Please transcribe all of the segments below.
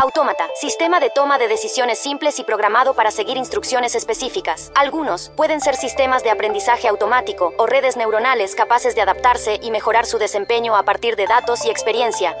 Autómata, sistema de toma de decisiones simples y programado para seguir instrucciones específicas. Algunos pueden ser sistemas de aprendizaje automático o redes neuronales capaces de adaptarse y mejorar su desempeño a partir de datos y experiencia.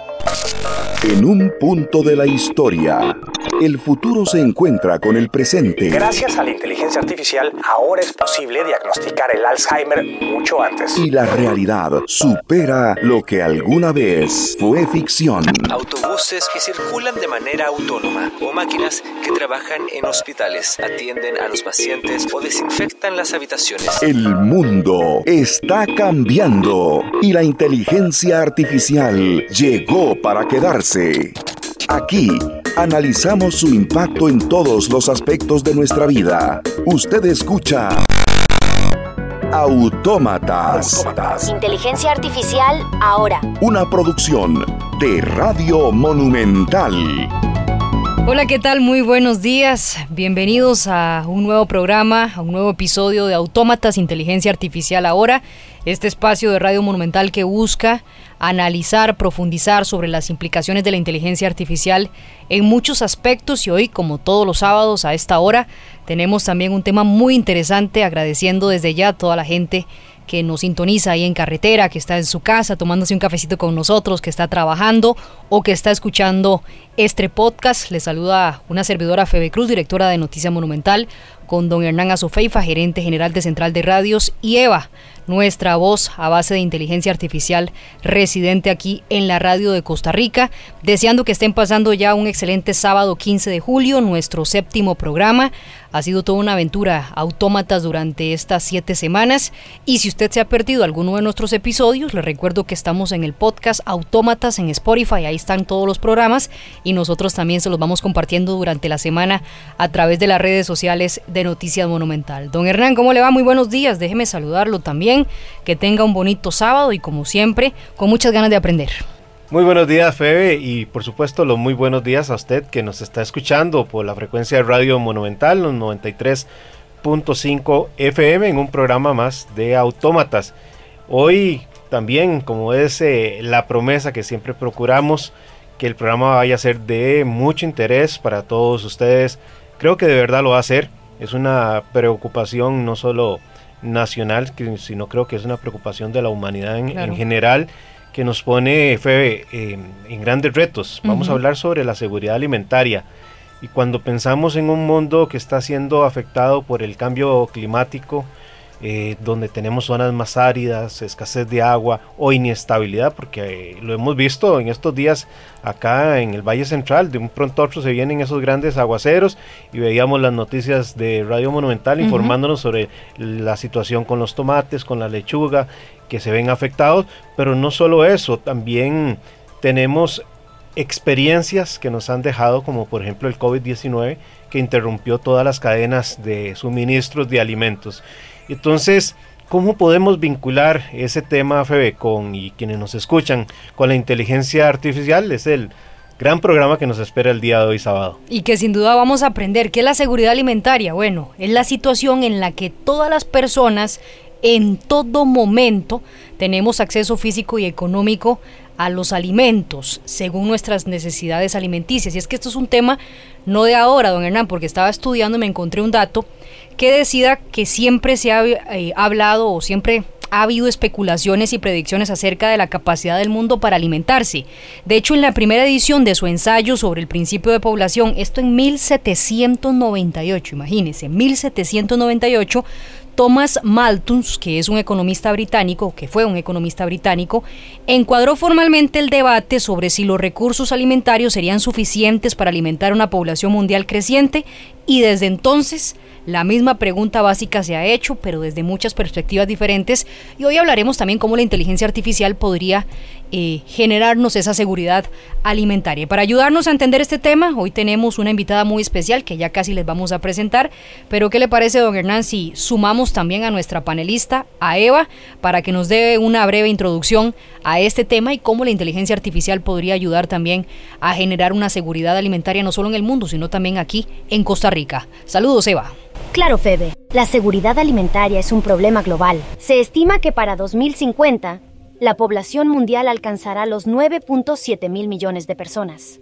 En un punto de la historia, el futuro se encuentra con el presente. Gracias a la inteligencia artificial, ahora es posible diagnosticar el Alzheimer mucho antes. Y la realidad supera lo que alguna vez fue ficción. Autobuses que circulan de manera autónoma o máquinas que trabajan en hospitales, atienden a los pacientes o desinfectan las habitaciones. El mundo está cambiando y la inteligencia artificial llegó para quedarse. Aquí analizamos su impacto en todos los aspectos de nuestra vida. Usted escucha Autómatas. Inteligencia artificial ahora. Una producción de Radio Monumental. Hola, ¿qué tal? Muy buenos días. Bienvenidos a un nuevo programa, a un nuevo episodio de Autómatas Inteligencia Artificial ahora. Este espacio de Radio Monumental que busca analizar, profundizar sobre las implicaciones de la inteligencia artificial en muchos aspectos y hoy, como todos los sábados a esta hora, tenemos también un tema muy interesante agradeciendo desde ya a toda la gente que nos sintoniza ahí en carretera, que está en su casa tomándose un cafecito con nosotros, que está trabajando o que está escuchando este podcast. Le saluda una servidora Febe Cruz, directora de Noticia Monumental, con don Hernán Azofeifa, gerente general de Central de Radios, y Eva, nuestra voz a base de inteligencia artificial residente aquí en la radio de Costa Rica, deseando que estén pasando ya un excelente sábado 15 de julio, nuestro séptimo programa. Ha sido toda una aventura autómatas durante estas siete semanas y si usted se ha perdido alguno de nuestros episodios, le recuerdo que estamos en el podcast Autómatas en Spotify, ahí están todos los programas y nosotros también se los vamos compartiendo durante la semana a través de las redes sociales de Noticias Monumental. Don Hernán, ¿cómo le va? Muy buenos días, déjeme saludarlo también, que tenga un bonito sábado y como siempre, con muchas ganas de aprender. Muy buenos días, Febe, y por supuesto los muy buenos días a usted que nos está escuchando por la frecuencia de Radio Monumental, los 93.5 FM, en un programa más de Autómatas. Hoy también, como es eh, la promesa que siempre procuramos, que el programa vaya a ser de mucho interés para todos ustedes. Creo que de verdad lo va a ser. Es una preocupación no solo nacional, sino creo que es una preocupación de la humanidad en general que nos pone Febe en grandes retos. Vamos a hablar sobre la seguridad alimentaria. Y cuando pensamos en un mundo que está siendo afectado por el cambio climático, eh, donde tenemos zonas más áridas, escasez de agua o inestabilidad, porque eh, lo hemos visto en estos días acá en el Valle Central, de un pronto a otro se vienen esos grandes aguaceros y veíamos las noticias de Radio Monumental informándonos sobre la situación con los tomates, con la lechuga, que se ven afectados, pero no solo eso, también tenemos experiencias que nos han dejado, como por ejemplo el COVID-19, que interrumpió todas las cadenas de suministros de alimentos. Entonces, ¿cómo podemos vincular ese tema, Febe, con y quienes nos escuchan, con la inteligencia artificial? Es el gran programa que nos espera el día de hoy sábado. Y que sin duda vamos a aprender qué es la seguridad alimentaria. Bueno, es la situación en la que todas las personas en todo momento tenemos acceso físico y económico a los alimentos según nuestras necesidades alimenticias. Y es que esto es un tema no de ahora, don Hernán, porque estaba estudiando y me encontré un dato que decida que siempre se ha eh, hablado o siempre ha habido especulaciones y predicciones acerca de la capacidad del mundo para alimentarse. De hecho, en la primera edición de su ensayo sobre el principio de población, esto en 1798, imagínense, 1798, Thomas Malthus, que es un economista británico, que fue un economista británico, encuadró formalmente el debate sobre si los recursos alimentarios serían suficientes para alimentar una población mundial creciente y desde entonces la misma pregunta básica se ha hecho, pero desde muchas perspectivas diferentes. Y hoy hablaremos también cómo la inteligencia artificial podría eh, generarnos esa seguridad alimentaria. Para ayudarnos a entender este tema, hoy tenemos una invitada muy especial que ya casi les vamos a presentar. Pero ¿qué le parece, don Hernán, si sumamos también a nuestra panelista, a Eva, para que nos dé una breve introducción a este tema y cómo la inteligencia artificial podría ayudar también a generar una seguridad alimentaria no solo en el mundo, sino también aquí en Costa Rica? Saludos, Eva. Claro, Febe. La seguridad alimentaria es un problema global. Se estima que para 2050, la población mundial alcanzará los 9.7 mil millones de personas.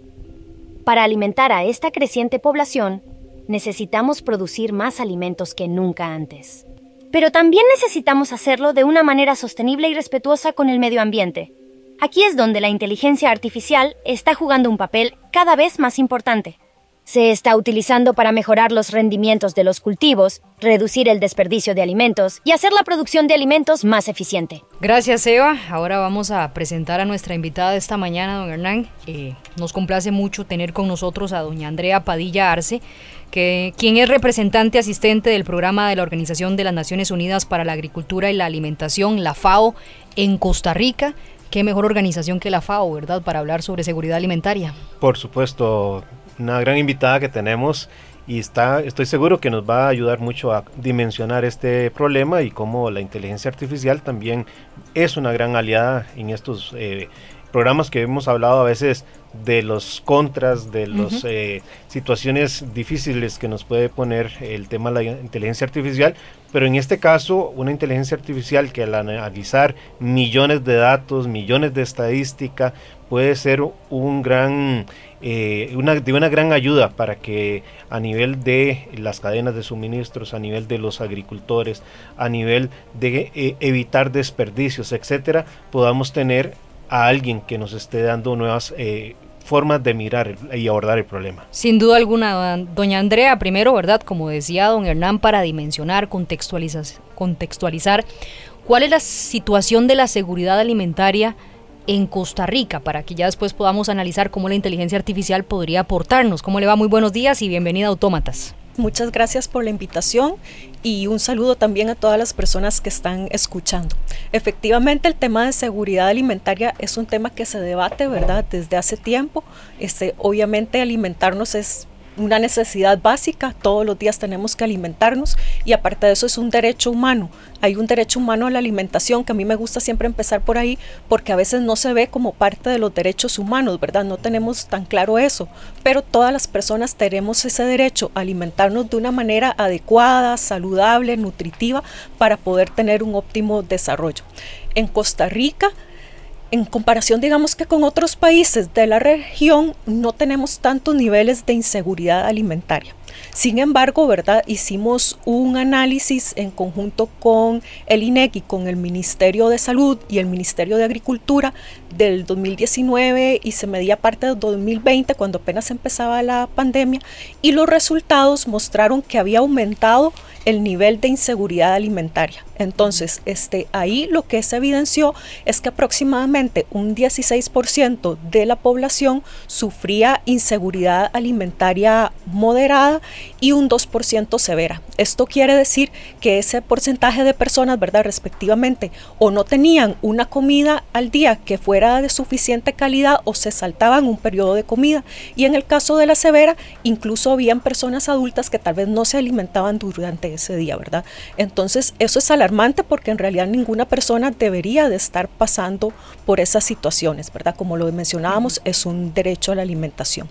Para alimentar a esta creciente población, necesitamos producir más alimentos que nunca antes. Pero también necesitamos hacerlo de una manera sostenible y respetuosa con el medio ambiente. Aquí es donde la inteligencia artificial está jugando un papel cada vez más importante. Se está utilizando para mejorar los rendimientos de los cultivos, reducir el desperdicio de alimentos y hacer la producción de alimentos más eficiente. Gracias, Eva. Ahora vamos a presentar a nuestra invitada de esta mañana, don Hernán. Eh, nos complace mucho tener con nosotros a doña Andrea Padilla Arce, que, quien es representante asistente del programa de la Organización de las Naciones Unidas para la Agricultura y la Alimentación, la FAO, en Costa Rica. Qué mejor organización que la FAO, ¿verdad?, para hablar sobre seguridad alimentaria. Por supuesto, una gran invitada que tenemos y está, estoy seguro que nos va a ayudar mucho a dimensionar este problema y cómo la inteligencia artificial también es una gran aliada en estos eh, programas que hemos hablado a veces de los contras, de las eh, situaciones difíciles que nos puede poner el tema de la inteligencia artificial, pero en este caso una inteligencia artificial que al analizar millones de datos, millones de estadística, puede ser un gran, eh, una, de una gran ayuda para que a nivel de las cadenas de suministros, a nivel de los agricultores, a nivel de eh, evitar desperdicios, etcétera, podamos tener a alguien que nos esté dando nuevas eh, formas de mirar y abordar el problema. Sin duda alguna, doña Andrea, primero, ¿verdad? Como decía don Hernán, para dimensionar, contextualizar, contextualizar cuál es la situación de la seguridad alimentaria en Costa Rica, para que ya después podamos analizar cómo la inteligencia artificial podría aportarnos. ¿Cómo le va? Muy buenos días y bienvenida a Autómatas. Muchas gracias por la invitación y un saludo también a todas las personas que están escuchando. Efectivamente, el tema de seguridad alimentaria es un tema que se debate, ¿verdad? Desde hace tiempo. Este, obviamente alimentarnos es una necesidad básica, todos los días tenemos que alimentarnos y aparte de eso es un derecho humano. Hay un derecho humano a la alimentación que a mí me gusta siempre empezar por ahí porque a veces no se ve como parte de los derechos humanos, ¿verdad? No tenemos tan claro eso, pero todas las personas tenemos ese derecho a alimentarnos de una manera adecuada, saludable, nutritiva para poder tener un óptimo desarrollo. En Costa Rica en comparación, digamos que con otros países de la región, no tenemos tantos niveles de inseguridad alimentaria. Sin embargo, ¿verdad? Hicimos un análisis en conjunto con el INEGI, con el Ministerio de Salud y el Ministerio de Agricultura del 2019 y se medía parte del 2020 cuando apenas empezaba la pandemia y los resultados mostraron que había aumentado el nivel de inseguridad alimentaria. Entonces, este, ahí lo que se evidenció es que aproximadamente un 16% de la población sufría inseguridad alimentaria moderada y un 2% severa. Esto quiere decir que ese porcentaje de personas, ¿verdad? Respectivamente, o no tenían una comida al día que fuera de suficiente calidad o se saltaban un periodo de comida. Y en el caso de la severa, incluso habían personas adultas que tal vez no se alimentaban durante ese día, ¿verdad? Entonces, eso es alarmante porque en realidad ninguna persona debería de estar pasando por esas situaciones, ¿verdad? Como lo mencionábamos, es un derecho a la alimentación.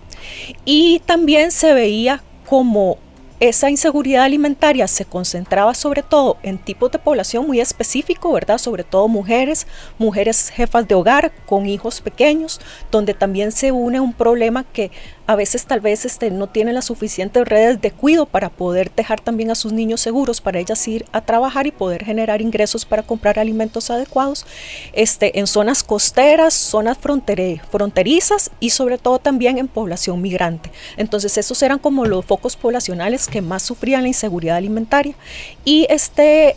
Y también se veía como esa inseguridad alimentaria se concentraba sobre todo en tipos de población muy específico, ¿verdad? Sobre todo mujeres, mujeres jefas de hogar con hijos pequeños, donde también se une un problema que a veces tal vez este, no tienen las suficientes redes de cuidado para poder dejar también a sus niños seguros, para ellas ir a trabajar y poder generar ingresos para comprar alimentos adecuados, este, en zonas costeras, zonas fronterizas y sobre todo también en población migrante. Entonces esos eran como los focos poblacionales que más sufrían la inseguridad alimentaria. Y este,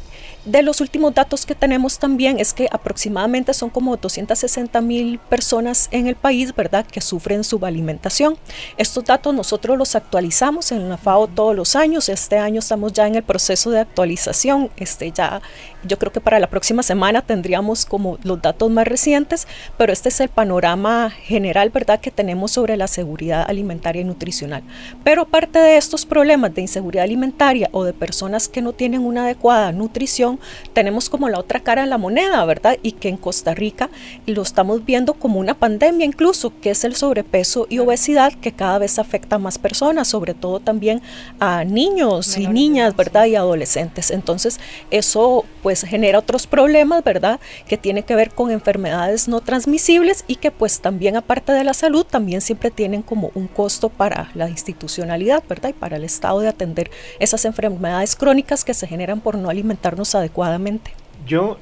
de los últimos datos que tenemos también es que aproximadamente son como 260 mil personas en el país, ¿verdad?, que sufren subalimentación. Estos datos nosotros los actualizamos en la FAO todos los años. Este año estamos ya en el proceso de actualización. Este ya, yo creo que para la próxima semana tendríamos como los datos más recientes, pero este es el panorama general, ¿verdad?, que tenemos sobre la seguridad alimentaria y nutricional. Pero aparte de estos problemas de inseguridad alimentaria o de personas que no tienen una adecuada nutrición, tenemos como la otra cara de la moneda, ¿verdad? Y que en Costa Rica lo estamos viendo como una pandemia incluso, que es el sobrepeso y obesidad que cada vez afecta a más personas, sobre todo también a niños y niñas, ¿verdad? Y adolescentes. Entonces, eso pues genera otros problemas, ¿verdad? Que tiene que ver con enfermedades no transmisibles y que pues también aparte de la salud, también siempre tienen como un costo para la institucionalidad, ¿verdad? Y para el Estado de atender esas enfermedades crónicas que se generan por no alimentarnos adecuadamente. Yo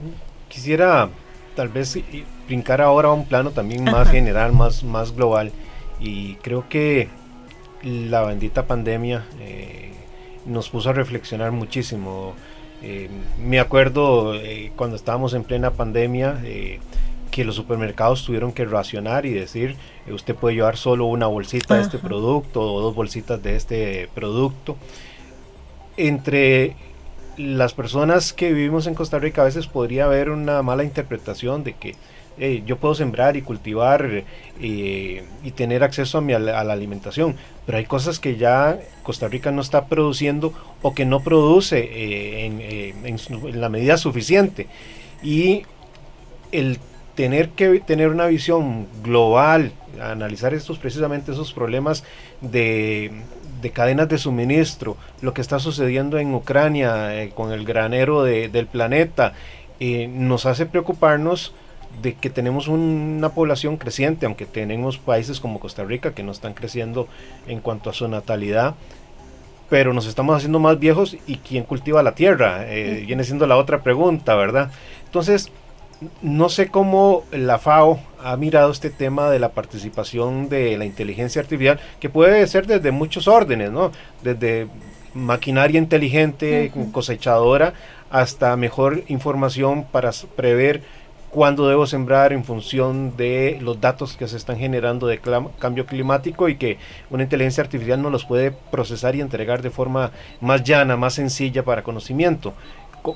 quisiera tal vez brincar ahora a un plano también más general, más, más global. Y creo que la bendita pandemia eh, nos puso a reflexionar muchísimo. Eh, me acuerdo eh, cuando estábamos en plena pandemia que los supermercados tuvieron que racionar y decir, usted puede llevar solo una bolsita de este producto o dos bolsitas de este producto. Entre las personas que vivimos en Costa Rica a veces podría haber una mala interpretación de que yo puedo sembrar y cultivar eh, y tener acceso a, mi, a, la, alimentación, pero hay cosas que ya Costa Rica no está produciendo o que no produce eh, en, eh, en, la medida suficiente. Y el tener que tener una visión global, analizar estos precisamente esos problemas de, de cadenas de suministro, lo que está sucediendo en Ucrania eh, con el granero de, del planeta, eh, nos hace preocuparnos de que tenemos una población creciente, aunque tenemos países como Costa Rica que no están creciendo en cuanto a su natalidad, pero nos estamos haciendo más viejos y quién cultiva la tierra, eh, viene siendo la otra pregunta, ¿verdad? Entonces, no sé cómo la FAO ha mirado este tema de la participación de la inteligencia artificial, que puede ser desde muchos órdenes, ¿no? Desde maquinaria inteligente, cosechadora, hasta mejor información para prever cuándo debo sembrar en función de los datos que se están generando de cambio climático y que una inteligencia artificial no los puede procesar y entregar de forma más llana, más sencilla para conocimiento.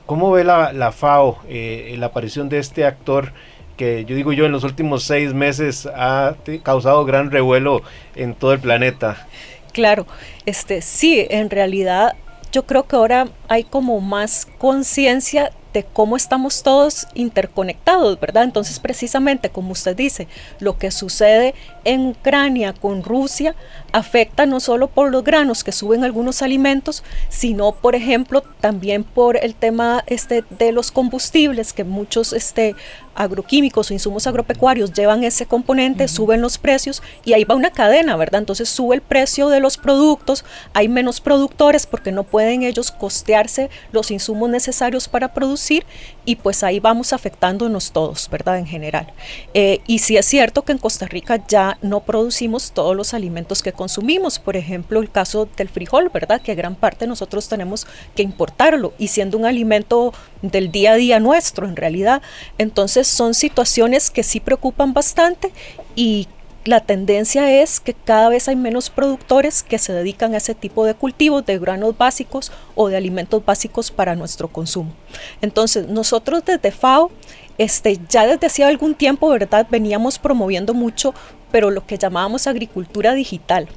¿Cómo ve la, FAO eh, la aparición de este actor que yo digo yo en los últimos seis meses ha causado gran revuelo en todo el planeta? Claro, este sí, en realidad yo creo que ahora hay como más conciencia de cómo estamos todos interconectados, ¿verdad? Entonces, precisamente, como usted dice, lo que sucede en Ucrania con Rusia afecta no solo por los granos que suben algunos alimentos, sino, por ejemplo, también por el tema este, de los combustibles, que muchos este, agroquímicos o insumos agropecuarios llevan ese componente, suben los precios y ahí va una cadena, ¿verdad? Entonces sube el precio de los productos, hay menos productores porque no pueden ellos costearse los insumos necesarios para producir y pues ahí vamos afectándonos todos, ¿verdad? En general. Eh, y sí es cierto que en Costa Rica ya no producimos todos los alimentos que consumimos, por ejemplo el caso del frijol, ¿verdad? Que gran parte nosotros tenemos que importarlo y siendo un alimento del día a día nuestro en realidad, entonces son situaciones que sí preocupan bastante y la tendencia es que cada vez hay menos productores que se dedican a ese tipo de cultivos de granos básicos o de alimentos básicos para nuestro consumo. Entonces, nosotros desde FAO, este, ya desde hacía algún tiempo, ¿verdad? Veníamos promoviendo mucho, pero lo que llamábamos agricultura digital.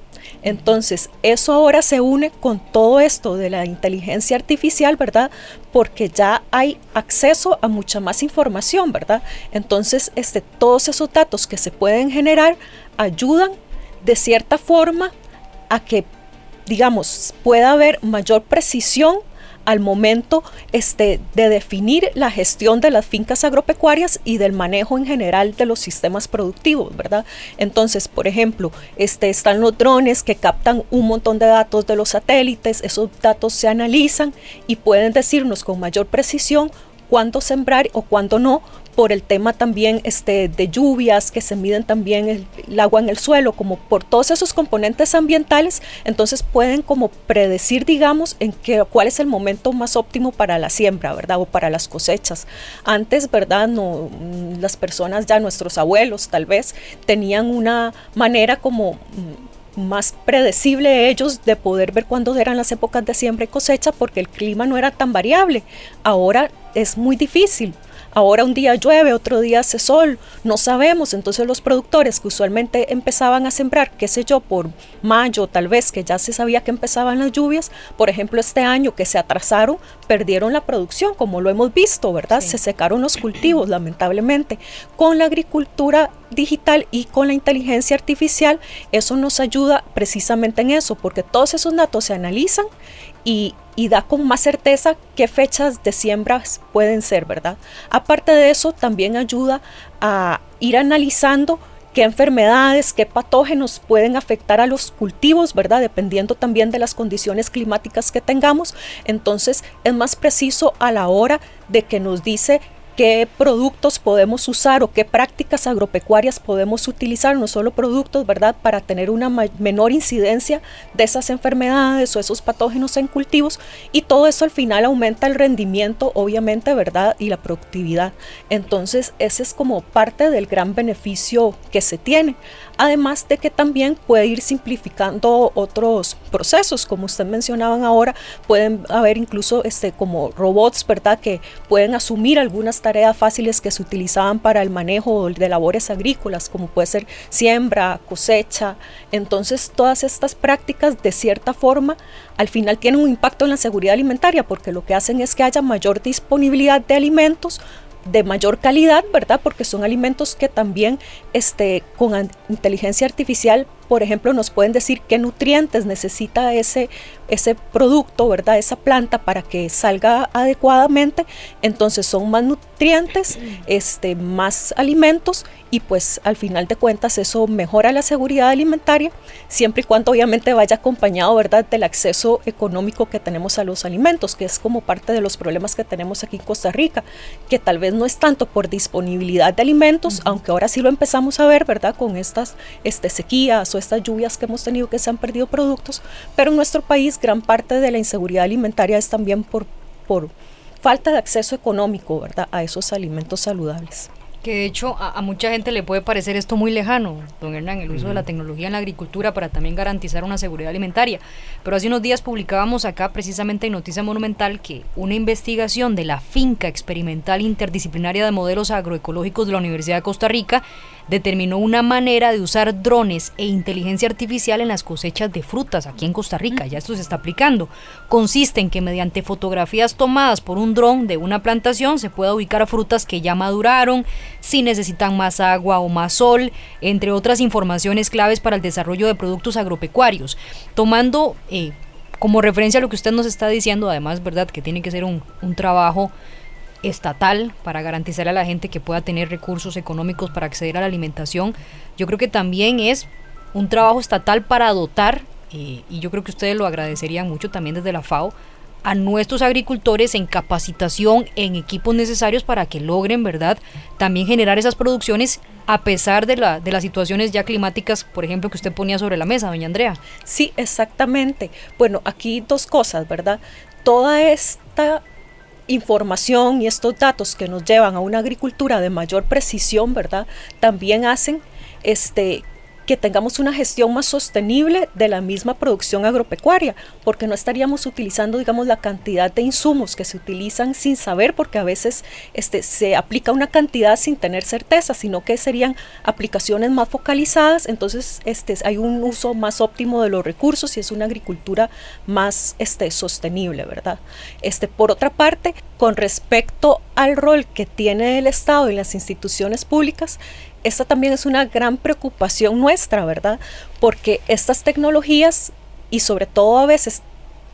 Entonces, eso ahora se une con todo esto de la inteligencia artificial, ¿verdad? Porque ya hay acceso a mucha más información, ¿verdad? Entonces, este, todos esos datos que se pueden generar ayudan de cierta forma a que, digamos, pueda haber mayor precisión al momento este, de definir la gestión de las fincas agropecuarias y del manejo en general de los sistemas productivos, ¿verdad? Entonces, por ejemplo, este, están los drones que captan un montón de datos de los satélites, esos datos se analizan y pueden decirnos con mayor precisión cuándo sembrar o cuándo no, por el tema también este, de lluvias, que se miden también el, agua en el suelo, como por todos esos componentes ambientales, entonces pueden como predecir, digamos, en qué, cuál es el momento más óptimo para la siembra, ¿verdad? O para las cosechas. Antes, ¿verdad? No, mm, las personas ya, nuestros abuelos tal vez, tenían una manera como mm, más predecible ellos de poder ver cuándo eran las épocas de siembra y cosecha porque el clima no era tan variable. Ahora es muy difícil ahora un día llueve, otro día hace sol, no sabemos. Entonces los productores que usualmente empezaban a sembrar, qué sé yo, por mayo tal vez, que ya se sabía que empezaban las lluvias, por ejemplo este año que se atrasaron, perdieron la producción, como lo hemos visto, ¿verdad? Se secaron los cultivos, lamentablemente. Con la agricultura digital y con la inteligencia artificial, eso nos ayuda precisamente en eso, porque todos esos datos se analizan y, da con más certeza qué fechas de siembras pueden ser, ¿verdad? Aparte de eso, también ayuda a ir analizando qué enfermedades, qué patógenos pueden afectar a los cultivos, ¿verdad? Dependiendo también de las condiciones climáticas que tengamos. Entonces es más preciso a la hora de que nos dice qué productos podemos usar o qué prácticas agropecuarias podemos utilizar, no solo productos, ¿verdad?, para tener una menor incidencia de esas enfermedades o esos patógenos en cultivos y todo eso al final aumenta el rendimiento, obviamente, ¿verdad?, y la productividad. Entonces, ese es como parte del gran beneficio que se tiene. Además de que también puede ir simplificando otros procesos, como usted mencionaban ahora, pueden haber incluso este, como robots, ¿verdad?, que pueden asumir algunas tareas fáciles que se utilizaban para el manejo de labores agrícolas, como puede ser siembra, cosecha. Entonces, todas estas prácticas, de cierta forma, al final tienen un impacto en la seguridad alimentaria, porque lo que hacen es que haya mayor disponibilidad de alimentos, de mayor calidad, ¿verdad? Porque son alimentos que también este, con inteligencia artificial por ejemplo, nos pueden decir qué nutrientes necesita ese, ese producto, ¿verdad? Esa planta para que salga adecuadamente. Entonces son más nutrientes, este, más alimentos y pues al final de cuentas eso mejora la seguridad alimentaria, siempre y cuando obviamente vaya acompañado, ¿verdad?, del acceso económico que tenemos a los alimentos, que es como parte de los problemas que tenemos aquí en Costa Rica, que tal vez no es tanto por disponibilidad de alimentos, aunque ahora sí lo empezamos a ver, ¿verdad?, con estas este, sequías estas lluvias que hemos tenido que se han perdido productos, pero en nuestro país gran parte de la inseguridad alimentaria es también por, por falta de acceso económico ¿verdad? a esos alimentos saludables. Que de hecho a, mucha gente le puede parecer esto muy lejano, don Hernán, el uso de la tecnología en la agricultura para también garantizar una seguridad alimentaria. Pero hace unos días publicábamos acá precisamente en Noticia Monumental que una investigación de la finca experimental interdisciplinaria de modelos agroecológicos de la Universidad de Costa Rica determinó una manera de usar drones e inteligencia artificial en las cosechas de frutas aquí en Costa Rica. Ya esto se está aplicando. Consiste en que mediante fotografías tomadas por un dron de una plantación se pueda ubicar frutas que ya maduraron, si necesitan más agua o más sol, entre otras informaciones claves para el desarrollo de productos agropecuarios. Tomando eh, como referencia a lo que usted nos está diciendo, además, ¿verdad? Que tiene que ser un, un trabajo estatal para garantizar a la gente que pueda tener recursos económicos para acceder a la alimentación. Yo creo que también es un trabajo estatal para dotar, eh, y yo creo que ustedes lo agradecerían mucho también desde la FAO, a nuestros agricultores en capacitación, en equipos necesarios para que logren, ¿verdad?, también generar esas producciones a pesar de, la, de las situaciones ya climáticas, por ejemplo, que usted ponía sobre la mesa, doña Andrea. Sí, exactamente. Bueno, aquí dos cosas, ¿verdad? Toda esta información y estos datos que nos llevan a una agricultura de mayor precisión, ¿verdad? También hacen este que tengamos una gestión más sostenible de la misma producción agropecuaria, porque no estaríamos utilizando, digamos, la cantidad de insumos que se utilizan sin saber, porque a veces este, se aplica una cantidad sin tener certeza, sino que serían aplicaciones más focalizadas, entonces este, hay un uso más óptimo de los recursos y es una agricultura más este, sostenible, ¿verdad? Este, por otra parte, con respecto al rol que tiene el Estado y las instituciones públicas, esta también es una gran preocupación nuestra, ¿verdad? Porque estas tecnologías, y sobre todo a veces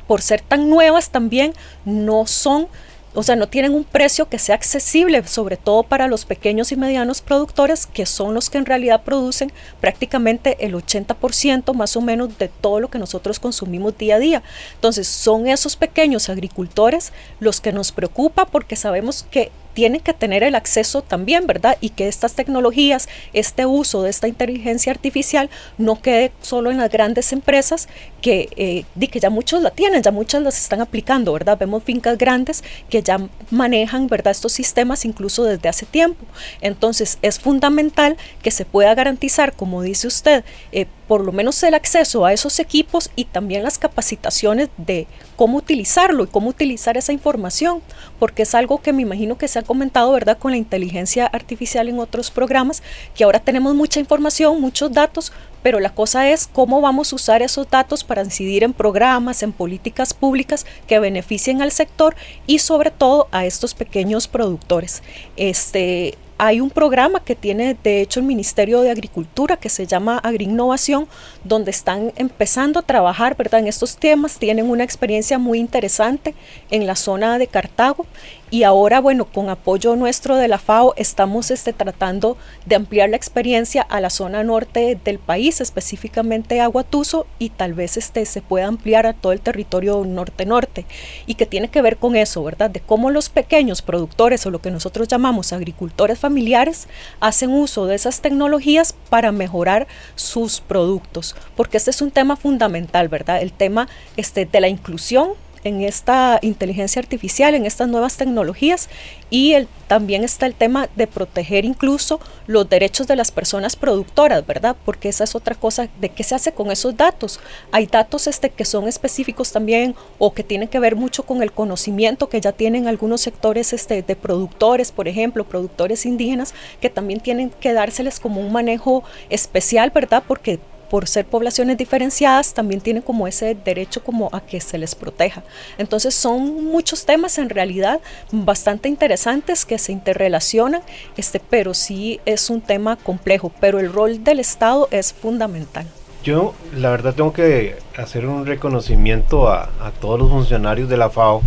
por ser tan nuevas también, no son o sea, no tienen un precio que sea accesible, sobre todo para los pequeños y medianos productores, que son los que en realidad producen prácticamente el 80% más o menos de todo lo que nosotros consumimos día a día. Entonces, son esos pequeños agricultores los que nos preocupa porque sabemos que tienen que tener el acceso también, ¿verdad? Y que estas tecnologías, este uso de esta inteligencia artificial no quede solo en las grandes empresas que, eh, que ya muchos la tienen, ya muchas las están aplicando, ¿verdad? Vemos fincas grandes que ya manejan, ¿verdad? Estos sistemas incluso desde hace tiempo. Entonces es fundamental que se pueda garantizar, como dice usted, eh, por lo menos el acceso a esos equipos y también las capacitaciones de cómo utilizarlo y cómo utilizar esa información, porque es algo que me imagino que se ha comentado, ¿verdad?, con la inteligencia artificial en otros programas, que ahora tenemos mucha información, muchos datos, pero la cosa es cómo vamos a usar esos datos para incidir en programas, en políticas públicas que beneficien al sector y sobre todo a estos pequeños productores. Este, hay un programa que tiene de hecho el Ministerio de Agricultura que se llama Agriinnovación, donde están empezando a trabajar ¿verdad? en estos temas, tienen una experiencia muy interesante en la zona de Cartago y ahora, bueno, con apoyo nuestro de la FAO, estamos este, tratando de ampliar la experiencia a la zona norte del país, específicamente a Aguatuso, y tal vez este, se pueda ampliar a todo el territorio norte-norte, y que tiene que ver con eso, ¿verdad? De cómo los pequeños productores o lo que nosotros llamamos agricultores familiares hacen uso de esas tecnologías para mejorar sus productos, porque este es un tema fundamental, ¿verdad? El tema este, de la inclusión en esta inteligencia artificial, en estas nuevas tecnologías y el, también está el tema de proteger incluso los derechos de las personas productoras, ¿verdad? Porque esa es otra cosa de qué se hace con esos datos. Hay datos este, que son específicos también o que tienen que ver mucho con el conocimiento que ya tienen algunos sectores este, de productores, por ejemplo, productores indígenas, que también tienen que dárseles como un manejo especial, ¿verdad? Porque por ser poblaciones diferenciadas, también tienen como ese derecho como a que se les proteja. Entonces son muchos temas en realidad bastante interesantes que se interrelacionan, este, pero sí es un tema complejo, pero el rol del Estado es fundamental. Yo la verdad tengo que hacer un reconocimiento a, a todos los funcionarios de la FAO,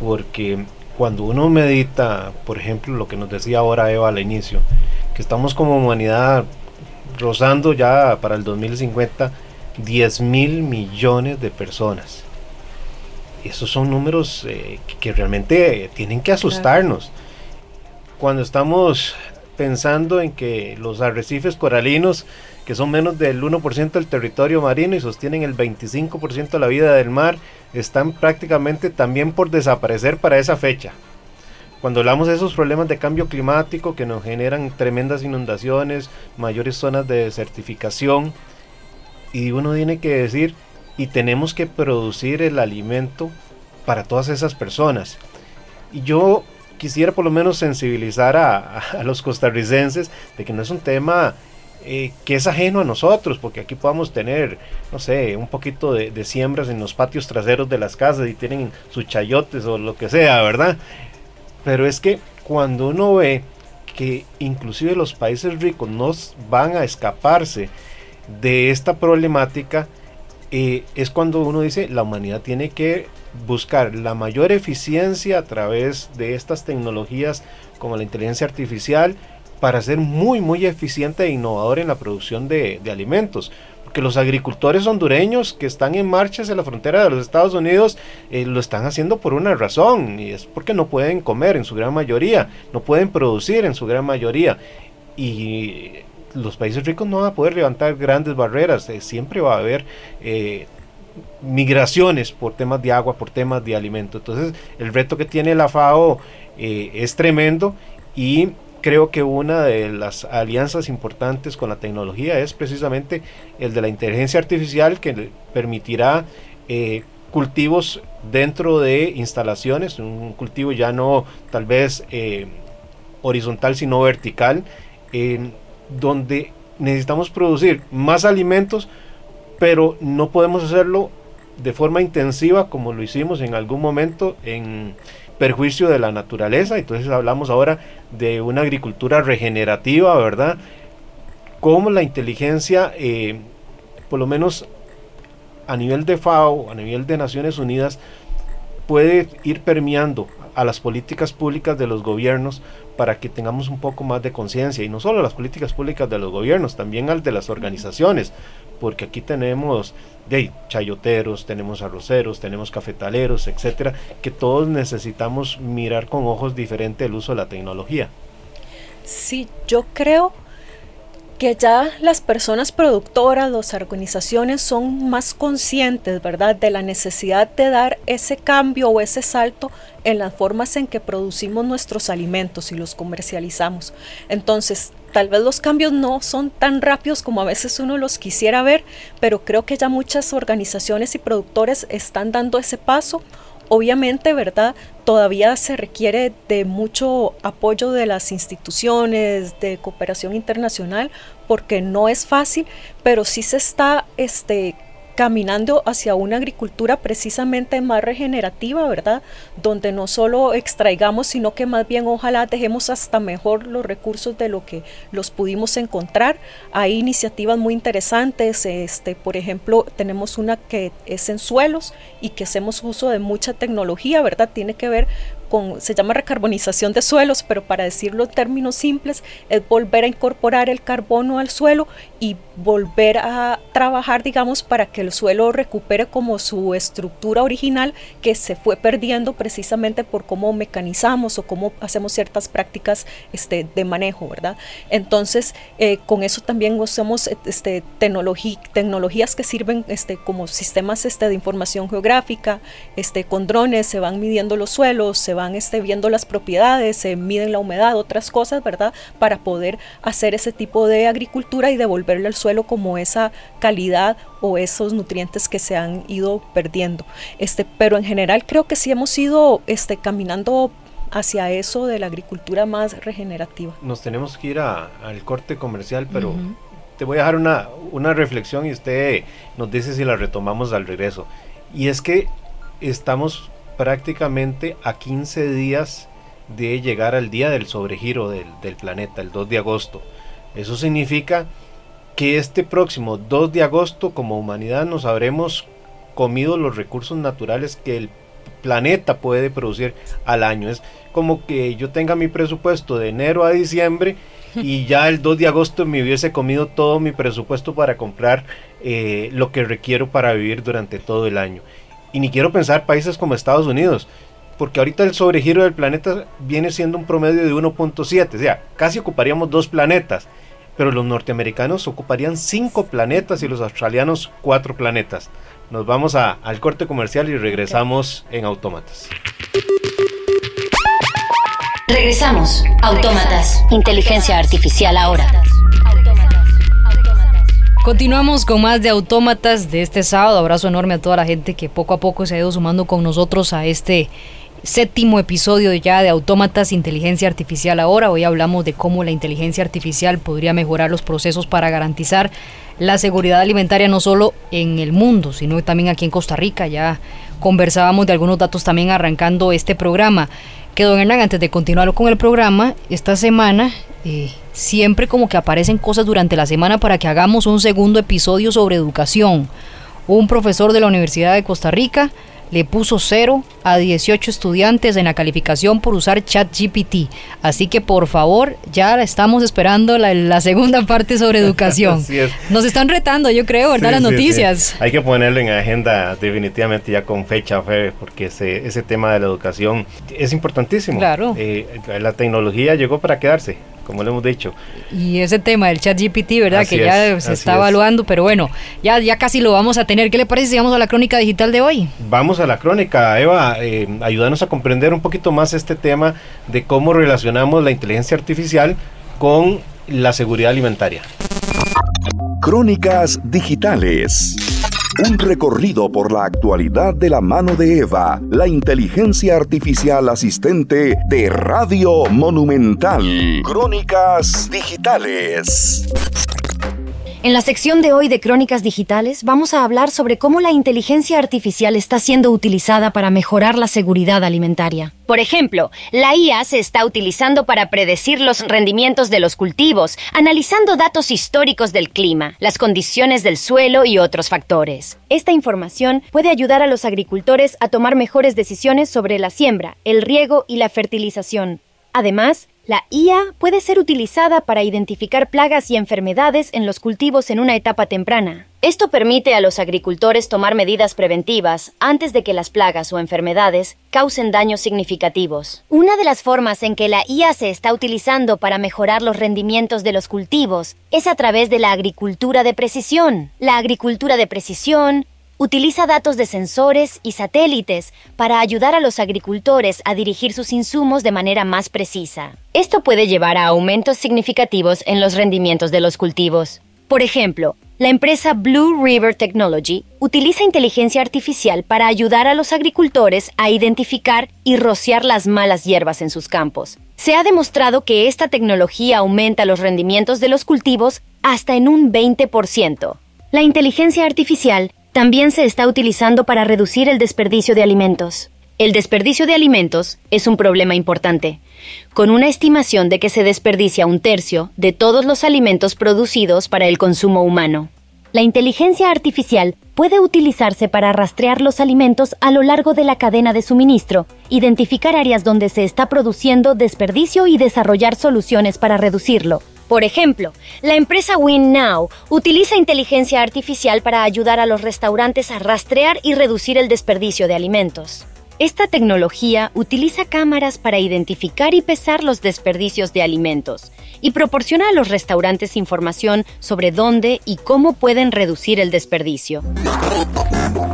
porque cuando uno medita, por ejemplo, lo que nos decía ahora Eva al inicio, que estamos como humanidad rozando ya para el 2050 10 mil millones de personas. Esos son números eh, que, realmente tienen que asustarnos. Cuando estamos pensando en que los arrecifes coralinos, que son menos del 1% del territorio marino y sostienen el 25% de la vida del mar, están prácticamente también por desaparecer para esa fecha. Cuando hablamos de esos problemas de cambio climático que nos generan tremendas inundaciones, mayores zonas de desertificación, y uno tiene que decir, y tenemos que producir el alimento para todas esas personas. Y yo quisiera por lo menos sensibilizar a, los costarricenses de que no es un tema eh, que es ajeno a nosotros, porque aquí podamos tener, no sé, un poquito de, de, siembras en los patios traseros de las casas y tienen sus chayotes o lo que sea, ¿verdad? Pero es que cuando uno ve que inclusive los países ricos no van a escaparse de esta problemática, eh, es cuando uno dice la humanidad tiene que buscar la mayor eficiencia a través de estas tecnologías como la inteligencia artificial para ser muy muy eficiente e innovador en la producción de alimentos que los agricultores hondureños que están en marchas en la frontera de los Estados Unidos eh, lo están haciendo por una razón y es porque no pueden comer en su gran mayoría, no pueden producir en su gran mayoría y los países ricos no van a poder levantar grandes barreras, eh, siempre va a haber eh, migraciones por temas de agua, por temas de alimento. Entonces el reto que tiene la FAO es tremendo y creo que una de las alianzas importantes con la tecnología es precisamente el de la inteligencia artificial que permitirá eh, cultivos dentro de instalaciones, un cultivo ya no tal vez eh, horizontal sino vertical, donde necesitamos producir más alimentos, pero no podemos hacerlo de forma intensiva como lo hicimos en algún momento en perjuicio de la naturaleza. Entonces hablamos ahora de una agricultura regenerativa, ¿verdad? Cómo la inteligencia, eh, por lo menos a nivel de FAO, a nivel de Naciones Unidas, puede ir permeando a las políticas públicas de los gobiernos para que tengamos un poco más de conciencia y no solo las políticas públicas de los gobiernos, también al de las organizaciones, porque aquí tenemos de chayoteros, tenemos arroceros, tenemos cafetaleros, etcétera, que todos necesitamos mirar con ojos diferentes el uso de la tecnología. Sí, yo creo que ya las personas productoras, las organizaciones son más conscientes, ¿verdad?, de la necesidad de dar ese cambio o ese salto en las formas en que producimos nuestros alimentos y los comercializamos. Entonces, tal vez los cambios no son tan rápidos como a veces uno los quisiera ver, pero creo que ya muchas organizaciones y productores están dando ese paso. Obviamente, ¿verdad? Todavía se requiere de mucho apoyo de las instituciones, de cooperación internacional, porque no es fácil, pero sí se está este, caminando hacia una agricultura precisamente más regenerativa, ¿verdad? Donde no solo extraigamos, sino que más bien ojalá dejemos hasta mejor los recursos de lo que los pudimos encontrar. Hay iniciativas muy interesantes, este, por ejemplo, tenemos una que es en suelos y que hacemos uso de mucha tecnología, ¿verdad? Tiene que ver se llama recarbonización de suelos, pero para decirlo en términos simples, es volver a incorporar el carbono al suelo y volver a trabajar, digamos, para que el suelo recupere como su estructura original que se fue perdiendo precisamente por cómo mecanizamos o cómo hacemos ciertas prácticas este, de manejo, ¿verdad? Entonces, eh, con eso también usamos este, tecnologías que sirven este, como sistemas este, de información geográfica, este, con drones se van midiendo los suelos, se van este, viendo las propiedades, se miden la humedad, otras cosas, ¿verdad? Para poder hacer ese tipo de agricultura y devolverle al suelo como esa calidad o esos nutrientes que se han ido perdiendo. Este, pero en general creo que sí hemos ido este, caminando hacia eso de la agricultura más regenerativa. Nos tenemos que ir al corte comercial, pero te voy a dejar una, una reflexión y usted nos dice si la retomamos al regreso. Y es que estamos prácticamente a 15 días de llegar al día del sobregiro del, del, planeta, el 2 de agosto. Eso significa que este próximo 2 de agosto como humanidad nos habremos comido los recursos naturales que el planeta puede producir al año. Es como que yo tenga mi presupuesto de enero a diciembre y ya el 2 de agosto me hubiese comido todo mi presupuesto para comprar eh, lo que requiero para vivir durante todo el año. Y ni quiero pensar países como Estados Unidos, porque ahorita el sobregiro del planeta viene siendo un promedio de 1.7, o sea, casi ocuparíamos dos planetas, pero los norteamericanos ocuparían cinco planetas y los australianos cuatro planetas. Nos vamos a, al corte comercial y regresamos en Autómatas. Regresamos. Autómatas. Inteligencia artificial ahora. Continuamos con más de autómatas de este sábado. Abrazo enorme a toda la gente que poco a poco se ha ido sumando con nosotros a este séptimo episodio ya de Autómatas Inteligencia Artificial ahora. Hoy hablamos de cómo la inteligencia artificial podría mejorar los procesos para garantizar la seguridad alimentaria no solo en el mundo, sino también aquí en Costa Rica. Ya conversábamos de algunos datos también arrancando este programa. Que don Hernán, antes de continuar con el programa, esta semana eh, siempre como que aparecen cosas durante la semana para que hagamos un segundo episodio sobre educación. Un profesor de la Universidad de Costa Rica le puso 0 a 18 estudiantes en la calificación por usar ChatGPT. Así que por favor, ya estamos esperando la, segunda parte sobre educación. Nos están retando, yo creo, ¿verdad? Las noticias. Hay que ponerlo en agenda definitivamente ya con fecha, porque ese, ese tema de la educación es importantísimo. Claro. Eh, la tecnología llegó para quedarse como lo hemos dicho. Y ese tema del chat GPT, ¿verdad? que ya se está evaluando, pero bueno, ya, ya casi lo vamos a tener. ¿Qué le parece si vamos a la crónica digital de hoy? Vamos a la crónica, Eva, eh, ayúdanos a comprender un poquito más este tema de cómo relacionamos la inteligencia artificial con la seguridad alimentaria. Crónicas digitales. Un recorrido por la actualidad de la mano de Eva, la inteligencia artificial asistente de Radio Monumental. Crónicas digitales. En la sección de hoy de Crónicas Digitales vamos a hablar sobre cómo la inteligencia artificial está siendo utilizada para mejorar la seguridad alimentaria. Por ejemplo, la IA se está utilizando para predecir los rendimientos de los cultivos, analizando datos históricos del clima, las condiciones del suelo y otros factores. Esta información puede ayudar a los agricultores a tomar mejores decisiones sobre la siembra, el riego y la fertilización. Además, la IA puede ser utilizada para identificar plagas y enfermedades en los cultivos en una etapa temprana. Esto permite a los agricultores tomar medidas preventivas antes de que las plagas o enfermedades causen daños significativos. Una de las formas en que la IA se está utilizando para mejorar los rendimientos de los cultivos es a través de la agricultura de precisión. La agricultura de precisión utiliza datos de sensores y satélites para ayudar a los agricultores a dirigir sus insumos de manera más precisa. Esto puede llevar a aumentos significativos en los rendimientos de los cultivos. Por ejemplo, la empresa Blue River Technology utiliza inteligencia artificial para ayudar a los agricultores a identificar y rociar las malas hierbas en sus campos. Se ha demostrado que esta tecnología aumenta los rendimientos de los cultivos hasta en un 20%. La inteligencia artificial también se está utilizando para reducir el desperdicio de alimentos. El desperdicio de alimentos es un problema importante, con una estimación de que se desperdicia un tercio de todos los alimentos producidos para el consumo humano. La inteligencia artificial puede utilizarse para rastrear los alimentos a lo largo de la cadena de suministro, identificar áreas donde se está produciendo desperdicio y desarrollar soluciones para reducirlo. Por ejemplo, la empresa WinNow utiliza inteligencia artificial para ayudar a los restaurantes a rastrear y reducir el desperdicio de alimentos. Esta tecnología utiliza cámaras para identificar y pesar los desperdicios de alimentos y proporciona a los restaurantes información sobre dónde y cómo pueden reducir el desperdicio.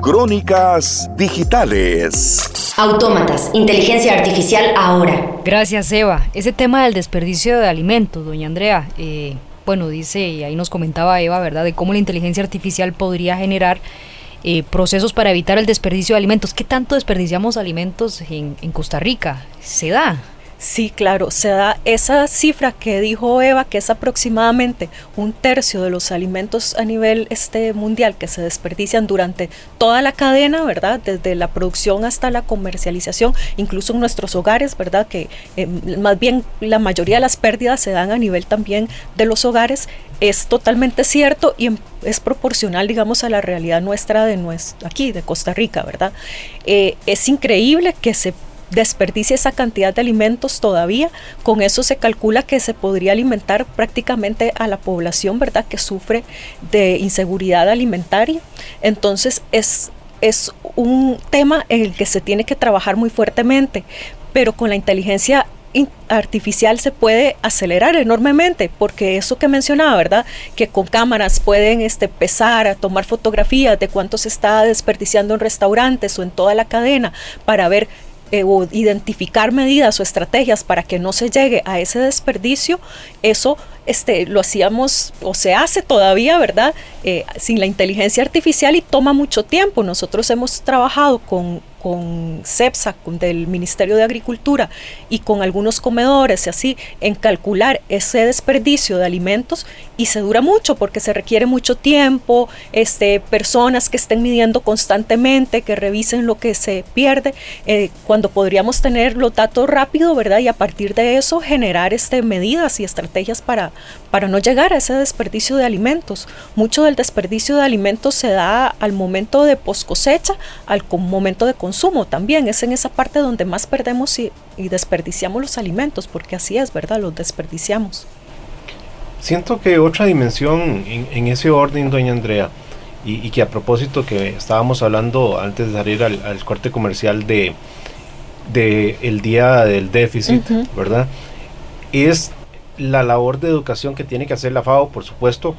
Crónicas digitales. Autómatas, inteligencia artificial ahora. Gracias, Eva. Ese tema del desperdicio de alimentos, doña Andrea, eh, bueno, dice, y ahí nos comentaba Eva, ¿verdad?, de cómo la inteligencia artificial podría generar eh, procesos para evitar el desperdicio de alimentos. ¿Qué tanto desperdiciamos alimentos en, en Costa Rica? ¿Se da? Sí, claro, se da esa cifra que dijo Eva, que es aproximadamente un tercio de los alimentos a nivel este, mundial que se desperdician durante toda la cadena, ¿verdad? Desde la producción hasta la comercialización, incluso en nuestros hogares, ¿verdad? Que eh, más bien la mayoría de las pérdidas se dan a nivel también de los hogares. Es totalmente cierto y es proporcional, digamos, a la realidad nuestra de aquí, de Costa Rica, ¿verdad? Eh, es increíble que se desperdicia esa cantidad de alimentos todavía. Con eso se calcula que se podría alimentar prácticamente a la población, ¿verdad?, que sufre de inseguridad alimentaria. Entonces es, es un tema en el que se tiene que trabajar muy fuertemente, pero con la inteligencia artificial se puede acelerar enormemente, porque eso que mencionaba, ¿verdad? Que con cámaras pueden este, pesar, tomar fotografías de cuánto se está desperdiciando en restaurantes o en toda la cadena para ver eh, o identificar medidas o estrategias para que no se llegue a ese desperdicio, eso este, lo hacíamos o se hace todavía, ¿verdad? Eh, sin la inteligencia artificial y toma mucho tiempo. Nosotros hemos trabajado con con CEPSA, con del Ministerio de Agricultura y con algunos comedores y así, en calcular ese desperdicio de alimentos y se dura mucho porque se requiere mucho tiempo, este, personas que estén midiendo constantemente, que revisen lo que se pierde, eh, cuando podríamos tener los datos rápido, ¿verdad? Y a partir de eso generar este, medidas y estrategias para, para no llegar a ese desperdicio de alimentos. Mucho del desperdicio de alimentos se da al momento de post cosecha, al momento de consumo también. Es en esa parte donde más perdemos y, desperdiciamos los alimentos, porque así es, ¿verdad? Los desperdiciamos. Siento que otra dimensión en, ese orden, doña Andrea, y, que a propósito que estábamos hablando antes de salir al, corte comercial de, de el día del déficit, ¿verdad? Es la labor de educación que tiene que hacer la FAO, por supuesto,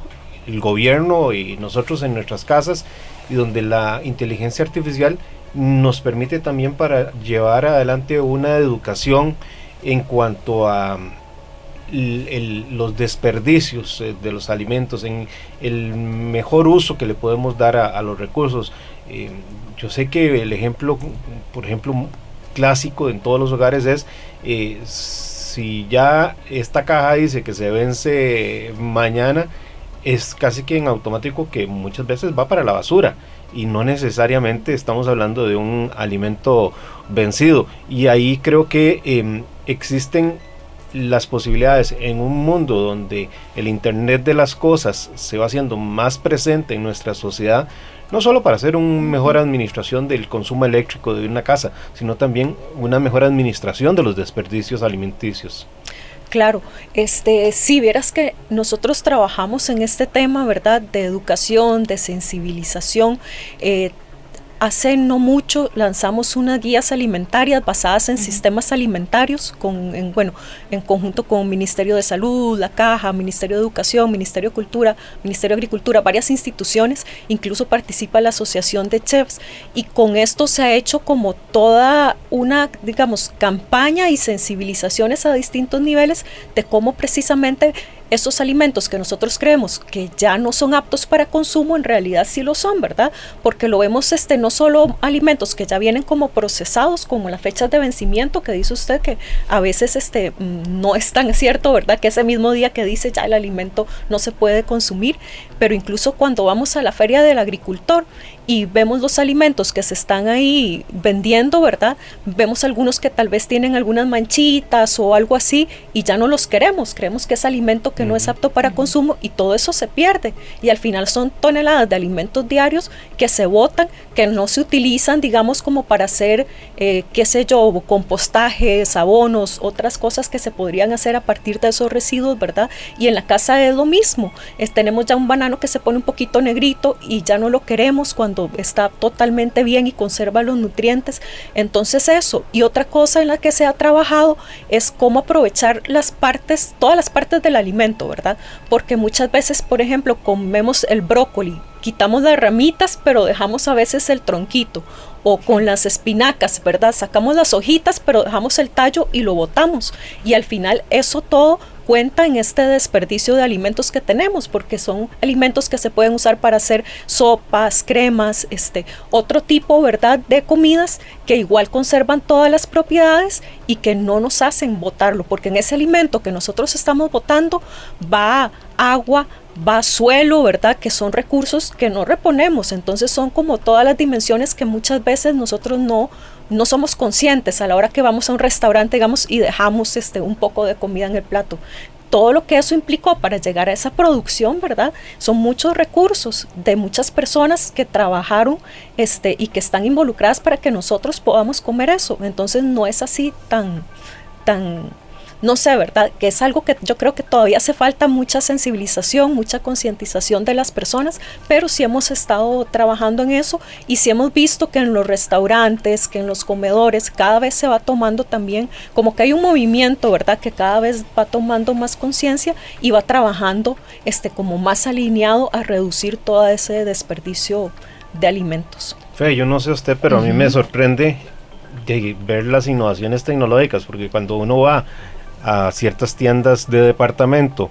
el gobierno y nosotros en nuestras casas, y donde la inteligencia artificial nos permite también para llevar adelante una educación en cuanto a los desperdicios eh, de los alimentos, en el mejor uso que le podemos dar a, los recursos. Eh, yo sé que el ejemplo, por ejemplo, clásico en todos los hogares es eh, si ya esta caja dice que se vence mañana, es casi que en automático que muchas veces va para la basura y no necesariamente estamos hablando de un alimento vencido. Y ahí creo que em, existen las posibilidades en un mundo donde el Internet de las cosas se va haciendo más presente en nuestra sociedad, no solo para hacer una mejor administración del consumo eléctrico de una casa, sino también una mejor administración de los desperdicios alimenticios. Claro, este, si vieras que nosotros trabajamos en este tema, ¿verdad? De educación, de sensibilización. Eh, hace no mucho lanzamos unas guías alimentarias basadas en sistemas alimentarios, con, en, bueno, en conjunto con Ministerio de Salud, la Caja, Ministerio de Educación, Ministerio de Cultura, Ministerio de Agricultura, varias instituciones, incluso participa la Asociación de Chefs, y con esto se ha hecho como toda una, digamos, campaña y sensibilizaciones a distintos niveles de cómo precisamente estos alimentos que nosotros creemos que ya no son aptos para consumo, en realidad sí lo son, ¿verdad? Porque lo vemos este, no solo alimentos que ya vienen como procesados, como las fechas de vencimiento, que dice usted que a veces este, no es tan cierto, ¿verdad? Que ese mismo día que dice ya el alimento no se puede consumir, pero incluso cuando vamos a la feria del agricultor y vemos los alimentos que se están ahí vendiendo, ¿verdad? Vemos algunos que tal vez tienen algunas manchitas o algo así y ya no los queremos, creemos que es alimento que no es apto para consumo y todo eso se pierde. Y al final son toneladas de alimentos diarios que se botan, que no se utilizan, digamos, como para hacer, eh, qué sé yo, compostajes, abonos, otras cosas que se podrían hacer a partir de esos residuos, ¿verdad? Y en la casa es lo mismo, tenemos ya un banano que se pone un poquito negrito y ya no lo queremos cuando está totalmente bien y conserva los nutrientes. Entonces eso. Y otra cosa en la que se ha trabajado es cómo aprovechar las partes, todas las partes del alimento, ¿verdad? Porque muchas veces, por ejemplo, comemos el brócoli, quitamos las ramitas, pero dejamos a veces el tronquito. O con las espinacas, ¿verdad? Sacamos las hojitas, pero dejamos el tallo y lo botamos. Y al final eso todo cuenta en este desperdicio de alimentos que tenemos, porque son alimentos que se pueden usar para hacer sopas, cremas, este, otro tipo, ¿verdad?, de comidas que igual conservan todas las propiedades y que no nos hacen botarlo, porque en ese alimento que nosotros estamos botando va agua, va suelo, ¿verdad? Que son recursos que no reponemos. Entonces son como todas las dimensiones que muchas veces nosotros no, no somos conscientes a la hora que vamos a un restaurante, digamos, y dejamos este, un poco de comida en el plato. Todo lo que eso implicó para llegar a esa producción, ¿verdad? Son muchos recursos de muchas personas que trabajaron este, y que están involucradas para que nosotros podamos comer eso. Entonces no es así tan, tan no sé, ¿verdad? Que es algo que yo creo que todavía hace falta mucha sensibilización, mucha concientización de las personas, pero sí hemos estado trabajando en eso y sí hemos visto que en los restaurantes, que en los comedores, cada vez se va tomando también, como que hay un movimiento, ¿verdad? Que cada vez va tomando más conciencia y va trabajando este, como más alineado a reducir todo ese desperdicio de alimentos. Fe, yo no sé usted, pero a mí me sorprende de ver las innovaciones tecnológicas, porque cuando uno va a ciertas tiendas de departamento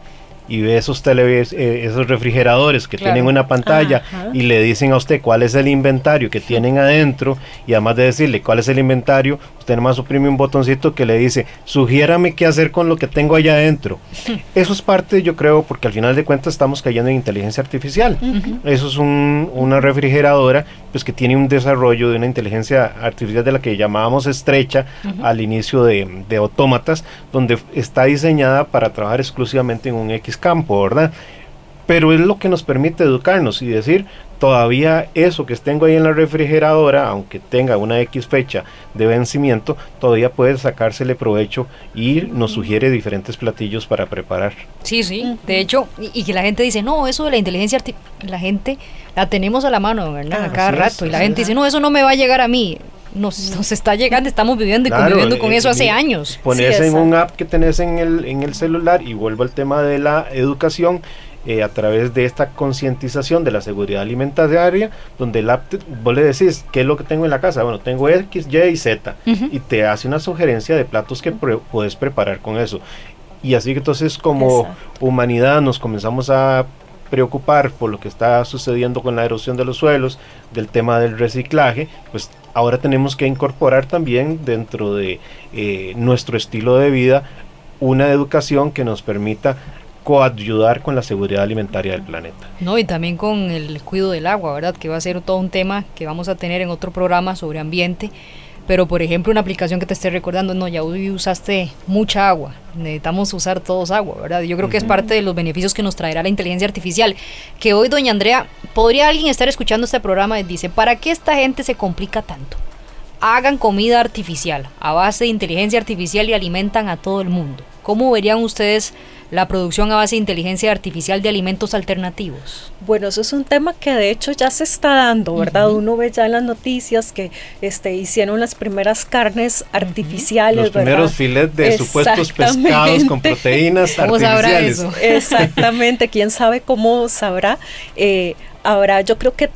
y ve esos televis eh, esos refrigeradores que tienen una pantalla y le dicen a usted cuál es el inventario que tienen adentro y además de decirle cuál es el inventario, usted más suprime un botoncito que le dice, sugiérame qué hacer con lo que tengo allá adentro. Eso es parte, yo creo, porque al final de cuentas estamos cayendo en inteligencia artificial. Eso es una refrigeradora pues que tiene un desarrollo de una inteligencia artificial de la que llamábamos estrecha al inicio de, de autómatas, donde está diseñada para trabajar exclusivamente en un X campo, ¿verdad? Pero es lo que nos permite educarnos y decir, todavía eso que tengo ahí en la refrigeradora, aunque tenga una X fecha de vencimiento, todavía puede sacársele provecho y nos sugiere diferentes platillos para preparar. Sí, sí, de hecho, y, que la gente dice, no, eso de la inteligencia artificial, la gente la tenemos a la mano, ¿verdad? a cada rato, y la gente dice, no, eso no me va a llegar a mí. Nos, nos, está llegando, estamos viviendo y conviviendo con eso hace años. Pones en un app que tenés en el, en el celular y vuelvo al tema de la educación eh, a través de esta concientización de la seguridad alimentaria, donde el app, vos le decís, ¿qué es lo que tengo en la casa? Bueno, tengo X, Y y Z, y te hace una sugerencia de platos que puedes preparar con eso. Y así que entonces como humanidad nos comenzamos a preocupar por lo que está sucediendo con la erosión de los suelos, del tema del reciclaje, pues ahora tenemos que incorporar también dentro de eh, nuestro estilo de vida una educación que nos permita coayudar con la seguridad alimentaria del planeta. No, y también con el cuidado del agua, ¿verdad? Que va a ser todo un tema que vamos a tener en otro programa sobre ambiente. Pero, por ejemplo, una aplicación que te esté recordando, no, ya usaste mucha agua, necesitamos usar todos agua, ¿verdad? Yo creo que es parte de los beneficios que nos traerá la inteligencia artificial. Que hoy, doña Andrea, ¿podría alguien estar escuchando este programa y dice, ¿para qué esta gente se complica tanto? Hagan comida artificial a base de inteligencia artificial y alimentan a todo el mundo ¿Cómo verían ustedes la producción a base de inteligencia artificial de alimentos alternativos? Bueno, eso es un tema que de hecho ya se está dando, ¿verdad? Uno ve ya en las noticias que este, hicieron las primeras carnes artificiales, Los primeros filets de supuestos pescados con proteínas ¿Cómo artificiales. Sabrá eso? Exactamente, quién sabe cómo sabrá. Eh, habrá, yo creo que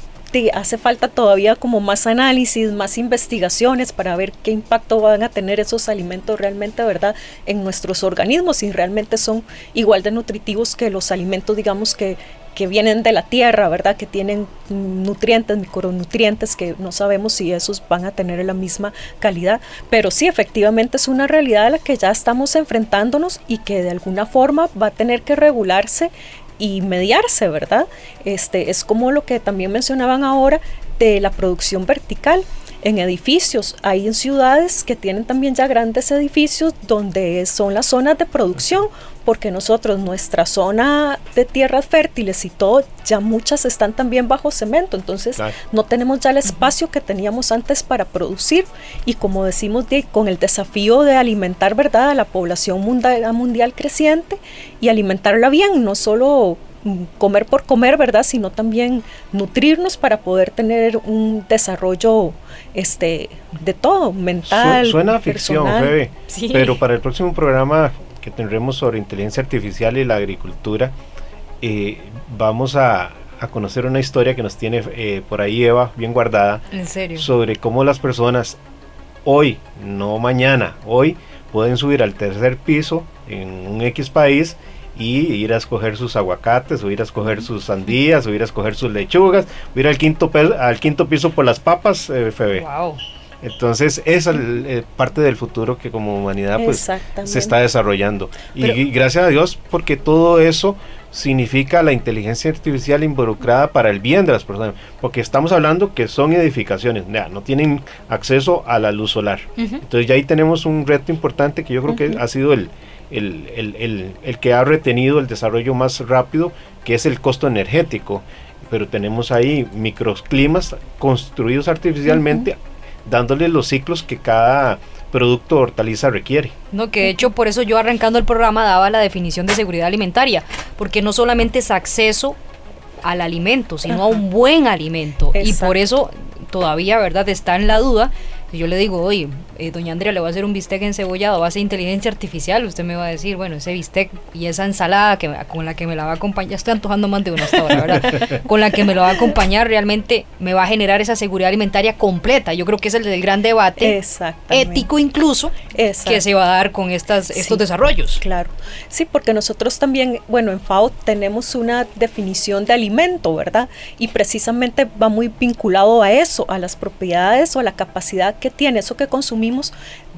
hace falta todavía como más análisis, más investigaciones para ver qué impacto van a tener esos alimentos realmente, ¿verdad?, en nuestros organismos y realmente son igual de nutritivos que los alimentos, digamos, que, que vienen de la tierra, ¿verdad? Que tienen nutrientes, micronutrientes, que no sabemos si esos van a tener la misma calidad. Pero sí, efectivamente es una realidad a la que ya estamos enfrentándonos y que de alguna forma va a tener que regularse y mediarse, ¿verdad? Este, es como lo que también mencionaban ahora de la producción vertical en edificios. Hay en ciudades que tienen también ya grandes edificios donde son las zonas de producción, porque nosotros, nuestra zona de tierras fértiles y todo, ya muchas están también bajo cemento, entonces no tenemos ya el espacio que teníamos antes para producir y como decimos, con el desafío de alimentar, ¿verdad?, a la población mundial, mundial creciente y alimentarla bien, no solo comer por comer, ¿verdad? Sino también nutrirnos para poder tener un desarrollo este de todo, mental. suena ficción, Febe, pero para el próximo programa que tendremos sobre inteligencia artificial y la agricultura, eh, vamos a, conocer una historia que nos tiene eh, por ahí Eva bien guardada. ¿En serio? Sobre cómo las personas hoy, no mañana, hoy pueden subir al tercer piso en un X país y ir a escoger sus aguacates, o ir a escoger sus sandías, o ir a escoger sus lechugas, o ir al quinto, al quinto piso por las papas, eh, Wow. Entonces, esa es eh, parte del futuro que como humanidad pues se está desarrollando. y, gracias a Dios porque todo eso significa la inteligencia artificial involucrada para el bien de las personas, porque estamos hablando que son edificaciones, no tienen acceso a la luz solar. Entonces ya ahí tenemos un reto importante que yo creo que ha sido el, el, el, que ha retenido el desarrollo más rápido, que es el costo energético. Pero tenemos ahí microclimas construidos artificialmente, dándole los ciclos que cada producto hortaliza requiere. No, que de hecho por eso yo arrancando el programa daba la definición de seguridad alimentaria, porque no solamente es acceso al alimento, sino a un buen alimento. Y por eso todavía, ¿verdad?, está en la duda yo le digo, oye, eh, doña Andrea, le voy a hacer un bistec encebollado a base de inteligencia artificial, usted me va a decir, bueno, ese bistec y esa ensalada que, con la que me la va a acompañar, estoy antojando más de una hasta ahora, ¿verdad? con la que me lo va a acompañar realmente me va a generar esa seguridad alimentaria completa. Yo creo que es el del gran debate, ético incluso, que se va a dar con estas, estos desarrollos. Claro, sí, porque nosotros también, bueno, en FAO tenemos una definición de alimento, ¿verdad? Y precisamente va muy vinculado a eso, a las propiedades o a la capacidad que tiene eso que consumimos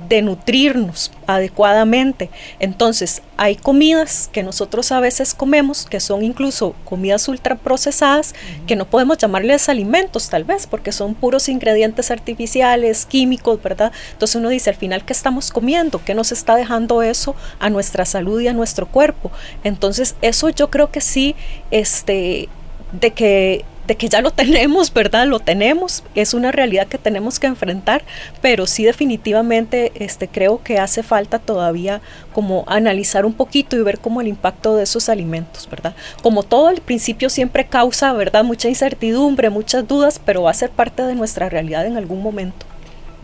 de nutrirnos adecuadamente. Entonces, hay comidas que nosotros a veces comemos que son incluso comidas ultraprocesadas que no podemos llamarles alimentos tal vez porque son puros ingredientes artificiales, químicos, ¿verdad? Entonces uno dice al final qué estamos comiendo, qué nos está dejando eso a nuestra salud y a nuestro cuerpo. Entonces, eso yo creo que sí este de que de que ya lo tenemos, ¿verdad? Lo tenemos, es una realidad que tenemos que enfrentar, pero sí definitivamente este, creo que hace falta todavía como analizar un poquito y ver cómo el impacto de esos alimentos, ¿verdad? Como todo al principio siempre causa, ¿verdad? Mucha incertidumbre, muchas dudas, pero va a ser parte de nuestra realidad en algún momento.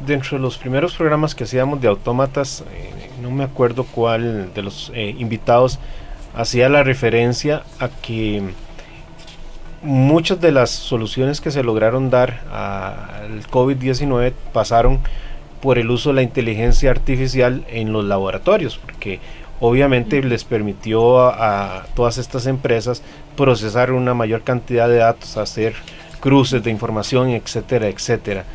Dentro de los primeros programas que hacíamos de autómatas, eh, no me acuerdo cuál de los eh, invitados hacía la referencia a que muchas de las soluciones que se lograron dar al COVID-19 pasaron por el uso de la inteligencia artificial en los laboratorios, porque obviamente les permitió a, todas estas empresas procesar una mayor cantidad de datos, hacer cruces de información, etcétera, etcétera.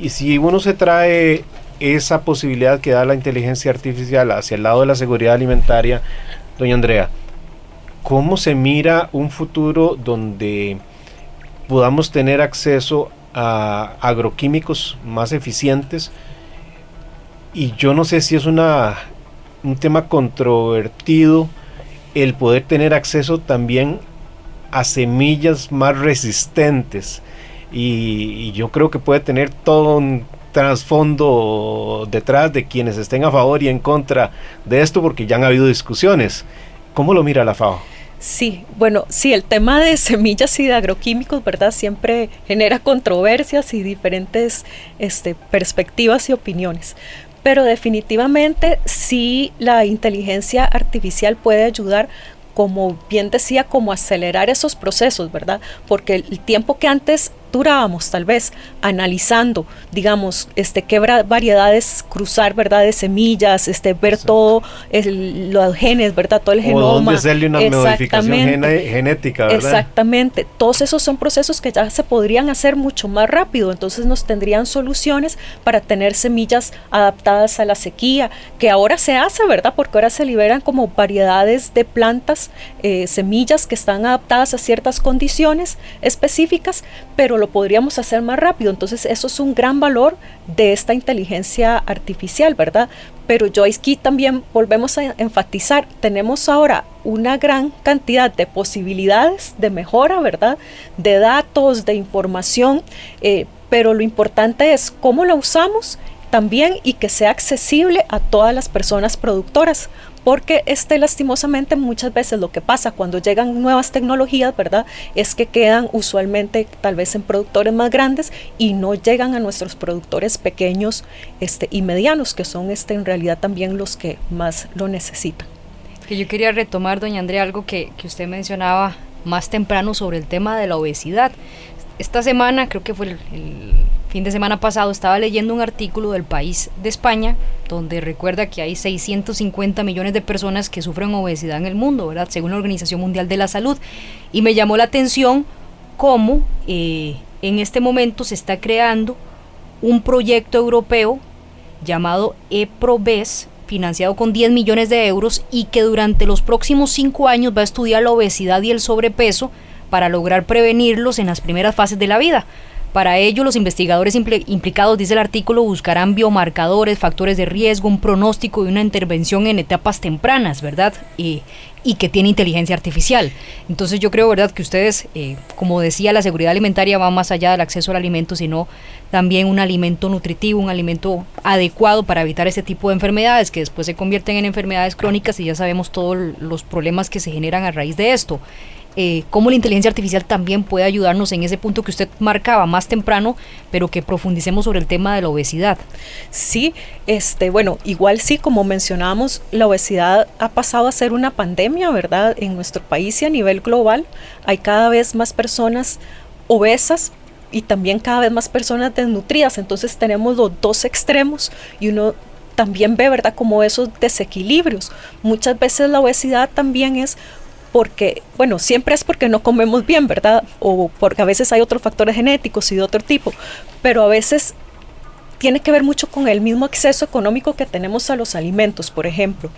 Y si uno se trae esa posibilidad que da la inteligencia artificial hacia el lado de la seguridad alimentaria, doña Andrea, ¿Cómo se mira un futuro donde podamos tener acceso a agroquímicos más eficientes? Y yo no sé si es una, un tema controvertido el poder tener acceso también a semillas más resistentes. Y, y, yo creo que puede tener todo un trasfondo detrás de quienes estén a favor y en contra de esto, porque ya han habido discusiones. ¿Cómo lo mira la FAO? Sí, bueno, sí, el tema de semillas y de agroquímicos, ¿verdad? Siempre genera controversias y diferentes este, perspectivas y opiniones. Pero definitivamente sí la inteligencia artificial puede ayudar como bien decía, como acelerar esos procesos, ¿verdad? Porque el tiempo que antes durábamos tal vez analizando, digamos, este, qué variedades cruzar, ¿verdad? De semillas, este, ver todo los genes, ¿verdad? Todo el genoma. hacerle una modificación genética, ¿verdad? Exactamente. Todos esos son procesos que ya se podrían hacer mucho más rápido, entonces nos tendrían soluciones para tener semillas adaptadas a la sequía, que ahora se hace, ¿verdad? Porque ahora se liberan como variedades de plantas, eh, semillas que están adaptadas a ciertas condiciones específicas, pero lo podríamos hacer más rápido. Entonces eso es un gran valor de esta inteligencia artificial, ¿verdad? Pero yo aquí también volvemos a enfatizar, tenemos ahora una gran cantidad de posibilidades de mejora, ¿verdad? De datos, de información, eh, pero lo importante es cómo la usamos también y que sea accesible a todas las personas productoras, porque este lastimosamente muchas veces lo que pasa cuando llegan nuevas tecnologías, ¿verdad? Es que quedan usualmente tal vez en productores más grandes y no llegan a nuestros productores pequeños este, y medianos, que son este, en realidad también los que más lo necesitan. Que yo quería retomar, doña Andrea, algo que, que usted mencionaba más temprano sobre el tema de la obesidad. Esta semana, creo que fue el fin de semana pasado estaba leyendo un artículo del País de España donde recuerda que hay 650 millones de personas que sufren obesidad en el mundo, ¿verdad? Según la Organización Mundial de la Salud. Y me llamó la atención cómo eh, en este momento se está creando un proyecto europeo llamado EPROBES, financiado con 10 millones de euros y que durante los próximos cinco años va a estudiar la obesidad y el sobrepeso para lograr prevenirlos en las primeras fases de la vida. Para ello, los investigadores implicados, dice el artículo, buscarán biomarcadores, factores de riesgo, un pronóstico y una intervención en etapas tempranas, ¿verdad? y que tiene inteligencia artificial. Entonces yo creo, ¿verdad?, que ustedes, eh, como decía, la seguridad alimentaria va más allá del acceso al alimento, sino también un alimento nutritivo, un alimento adecuado para evitar ese tipo de enfermedades que después se convierten en enfermedades crónicas y ya sabemos todos los problemas que se generan a raíz de esto eh, cómo la inteligencia artificial también puede ayudarnos en ese punto que usted marcaba más temprano, pero que profundicemos sobre el tema de la obesidad. Sí, este, bueno, igual sí, como mencionábamos, la obesidad ha pasado a ser una pandemia, ¿verdad? En nuestro país y a nivel global hay cada vez más personas obesas, y también cada vez más personas desnutridas. Entonces tenemos los dos extremos y uno también ve, ¿verdad?, como esos desequilibrios. Muchas veces la obesidad también es porque, bueno, siempre es porque no comemos bien, ¿verdad? O porque a veces hay otros factores genéticos y de otro tipo, pero a veces tiene que ver mucho con el mismo acceso económico que tenemos a los alimentos, por ejemplo.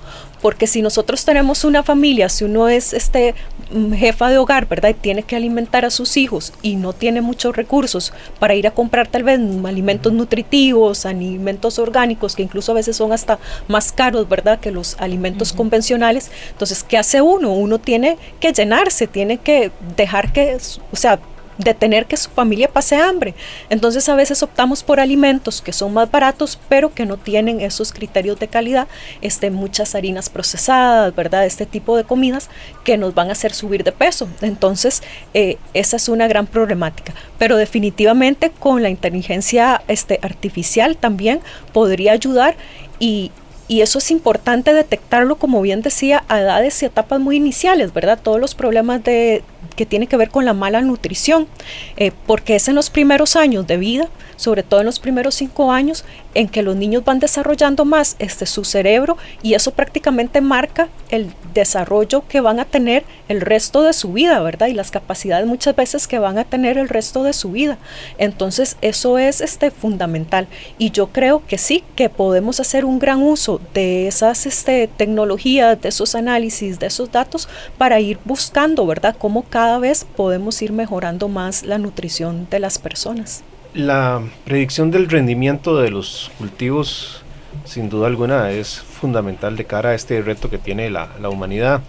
Porque si nosotros tenemos una familia, si uno es este mm, jefa de hogar, ¿verdad? Y tiene que alimentar a sus hijos y no tiene muchos recursos para ir a comprar tal vez alimentos nutritivos, alimentos orgánicos, que incluso a veces son hasta más caros, ¿verdad? Que los alimentos convencionales. Entonces, ¿qué hace uno? Uno tiene que llenarse, tiene que dejar que, o sea, de tener que su familia pase hambre. Entonces a veces optamos por alimentos que son más baratos, pero que no tienen esos criterios de calidad, este, muchas harinas procesadas, ¿verdad? Este tipo de comidas que nos van a hacer subir de peso. Entonces eh, esa es una gran problemática. Pero definitivamente con la inteligencia este, artificial también podría ayudar y, y eso es importante detectarlo, como bien decía, a edades y etapas muy iniciales, ¿verdad? Todos los problemas de, que tienen que ver con la mala nutrición, eh, porque es en los primeros años de vida, sobre todo en los primeros cinco años, en que los niños van desarrollando más este, su cerebro y eso prácticamente marca el desarrollo que van a tener el resto de su vida, ¿verdad? Y las capacidades muchas veces que van a tener el resto de su vida. Entonces eso es este, fundamental y yo creo que sí, que podemos hacer un gran uso de esas este, tecnologías, de esos análisis, de esos datos para ir buscando, ¿verdad? Cómo cada vez podemos ir mejorando más la nutrición de las personas. La predicción del rendimiento de los cultivos, sin duda alguna, es fundamental de cara a este reto que tiene la, humanidad.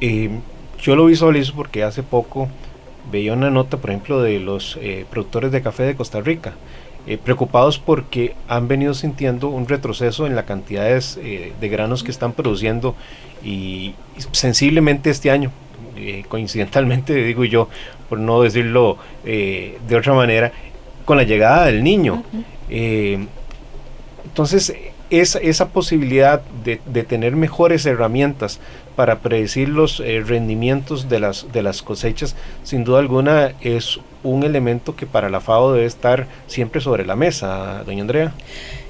yo lo visualizo porque hace poco veía una nota, por ejemplo, de los eh, productores de café de Costa Rica, eh, preocupados porque han venido sintiendo un retroceso en las cantidades eh, de granos que están produciendo y, sensiblemente este año, coincidentalmente digo yo, por no decirlo de otra manera, con la llegada del niño. entonces, esa, esa posibilidad de, de, tener mejores herramientas para predecir los eh, rendimientos de las, de las cosechas, sin duda alguna es un elemento que para la FAO debe estar siempre sobre la mesa, doña Andrea.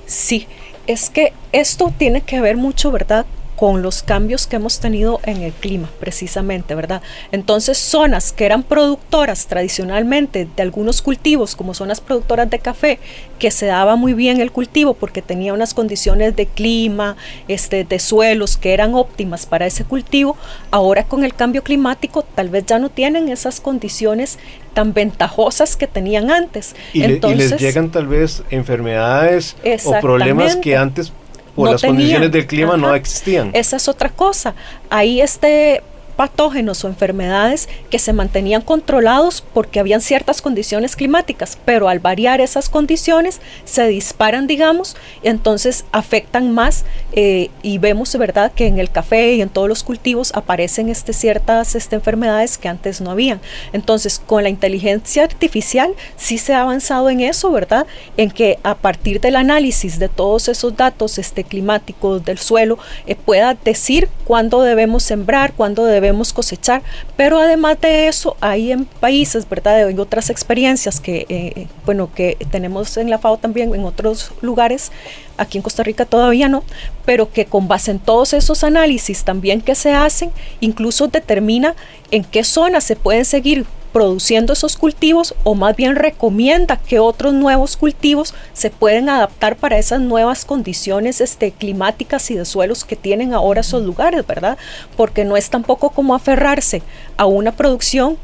Sí, es que esto tiene que ver mucho, ¿verdad?, con los cambios que hemos tenido en el clima, precisamente, ¿verdad? Entonces, zonas que eran productoras tradicionalmente de algunos cultivos, como zonas productoras de café, que se daba muy bien el cultivo porque tenía unas condiciones de clima, este, de suelos que eran óptimas para ese cultivo, ahora con el cambio climático tal vez ya no tienen esas condiciones tan ventajosas que tenían antes. Y, les llegan tal vez enfermedades o problemas que antes por las condiciones del clima no existían. Esa es otra cosa. Ahí este patógenos o enfermedades que se mantenían controlados porque habían ciertas condiciones climáticas, pero al variar esas condiciones se disparan, digamos, y entonces afectan más eh, y vemos, ¿verdad?, que en el café y en todos los cultivos aparecen este, ciertas este, enfermedades que antes no habían. Entonces, con la inteligencia artificial sí se ha avanzado en eso, ¿verdad?, en que a partir del análisis de todos esos datos este, climáticos del suelo eh, pueda decir cuándo debemos sembrar, cuándo debemos debemos cosechar, pero además de eso hay en países, ¿verdad? En otras experiencias que, eh, bueno, que tenemos en la FAO también, en otros lugares, aquí en Costa Rica todavía no, pero que con base en todos esos análisis también que se hacen, incluso determina en qué zonas se pueden seguir produciendo esos cultivos o más bien recomienda que otros nuevos cultivos se pueden adaptar para esas nuevas condiciones este, climáticas y de suelos que tienen ahora esos lugares, ¿verdad? Porque no es tampoco como aferrarse a una producción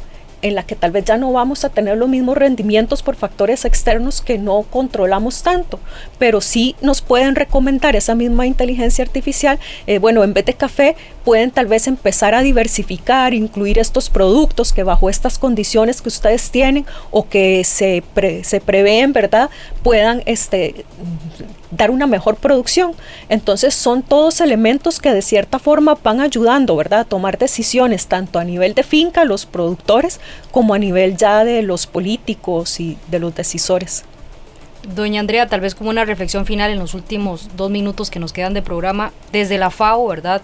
en la que tal vez ya no vamos a tener los mismos rendimientos por factores externos que no controlamos tanto, pero sí nos pueden recomendar esa misma inteligencia artificial, eh, bueno, en vez de café pueden tal vez empezar a diversificar, incluir estos productos que bajo estas condiciones que ustedes tienen o que se, se prevén, ¿verdad? Puedan este, dar una mejor producción. Entonces son todos elementos que de cierta forma van ayudando, ¿verdad? A tomar decisiones tanto a nivel de finca, los productores, como a nivel ya de los políticos y de los decisores. Doña Andrea, tal vez como una reflexión final en los últimos dos minutos que nos quedan de programa, desde la FAO, ¿verdad?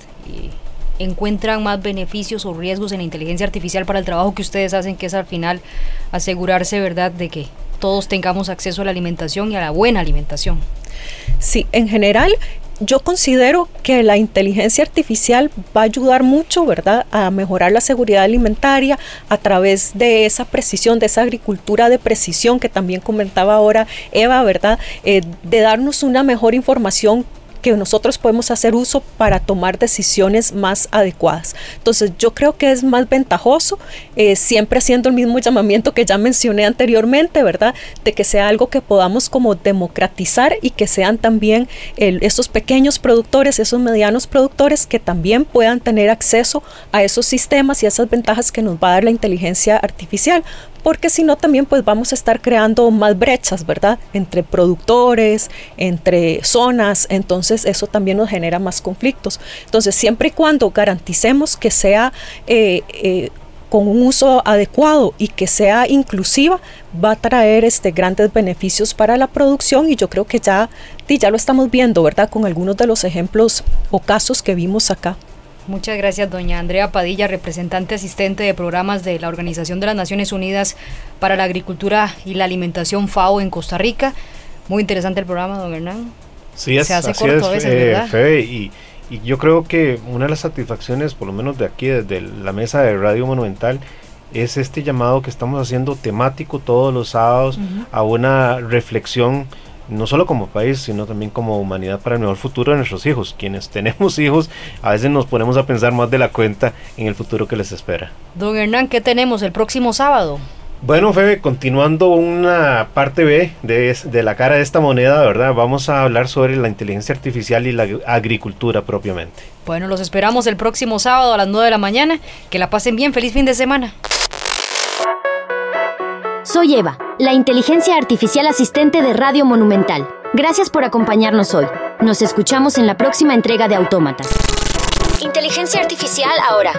Encuentran más beneficios o riesgos en la inteligencia artificial para el trabajo que ustedes hacen, que es al final asegurarse, ¿verdad?, de que todos tengamos acceso a la alimentación y a la buena alimentación. Sí, en general yo considero que la inteligencia artificial va a ayudar mucho, ¿verdad?, a mejorar la seguridad alimentaria a través de esa precisión, de esa agricultura de precisión que también comentaba ahora Eva, ¿verdad?, eh, de darnos una mejor información que nosotros podemos hacer uso para tomar decisiones más adecuadas. Entonces yo creo que es más ventajoso, eh, siempre haciendo el mismo llamamiento que ya mencioné anteriormente, ¿verdad? De que sea algo que podamos como democratizar y que sean también esos pequeños productores, esos medianos productores que también puedan tener acceso a esos sistemas y esas ventajas que nos va a dar la inteligencia artificial porque si no también pues vamos a estar creando más brechas, ¿verdad? Entre productores, entre zonas, entonces eso también nos genera más conflictos. Entonces siempre y cuando garanticemos que sea... Eh, eh, con un uso adecuado y que sea inclusiva, va a traer este, grandes beneficios para la producción y yo creo que ya, ya lo estamos viendo, ¿verdad? Con algunos de los ejemplos o casos que vimos acá. Muchas gracias, doña Andrea Padilla, representante asistente de programas de la Organización de las Naciones Unidas para la Agricultura y la Alimentación FAO en Costa Rica. Muy interesante el programa, don Hernán. Sí, Se hace corto a veces, eh, y, y, yo creo que una de las satisfacciones, por lo menos de aquí, desde la mesa de Radio Monumental, es este llamado que estamos haciendo temático todos los sábados a una reflexión no solo como país, sino también como humanidad para el mejor futuro de nuestros hijos. Quienes tenemos hijos, a veces nos ponemos a pensar más de la cuenta en el futuro que les espera. Don Hernán, ¿qué tenemos el próximo sábado? Bueno, Febe, continuando una parte B de, de, la cara de esta moneda, ¿verdad? Vamos a hablar sobre la inteligencia artificial y la agricultura propiamente. Bueno, los esperamos el próximo sábado a las 9 de la mañana. Que la pasen bien. Feliz fin de semana. Soy Eva, la inteligencia artificial asistente de Radio Monumental. Gracias por acompañarnos hoy. Nos escuchamos en la próxima entrega de Autómatas. Inteligencia artificial ahora.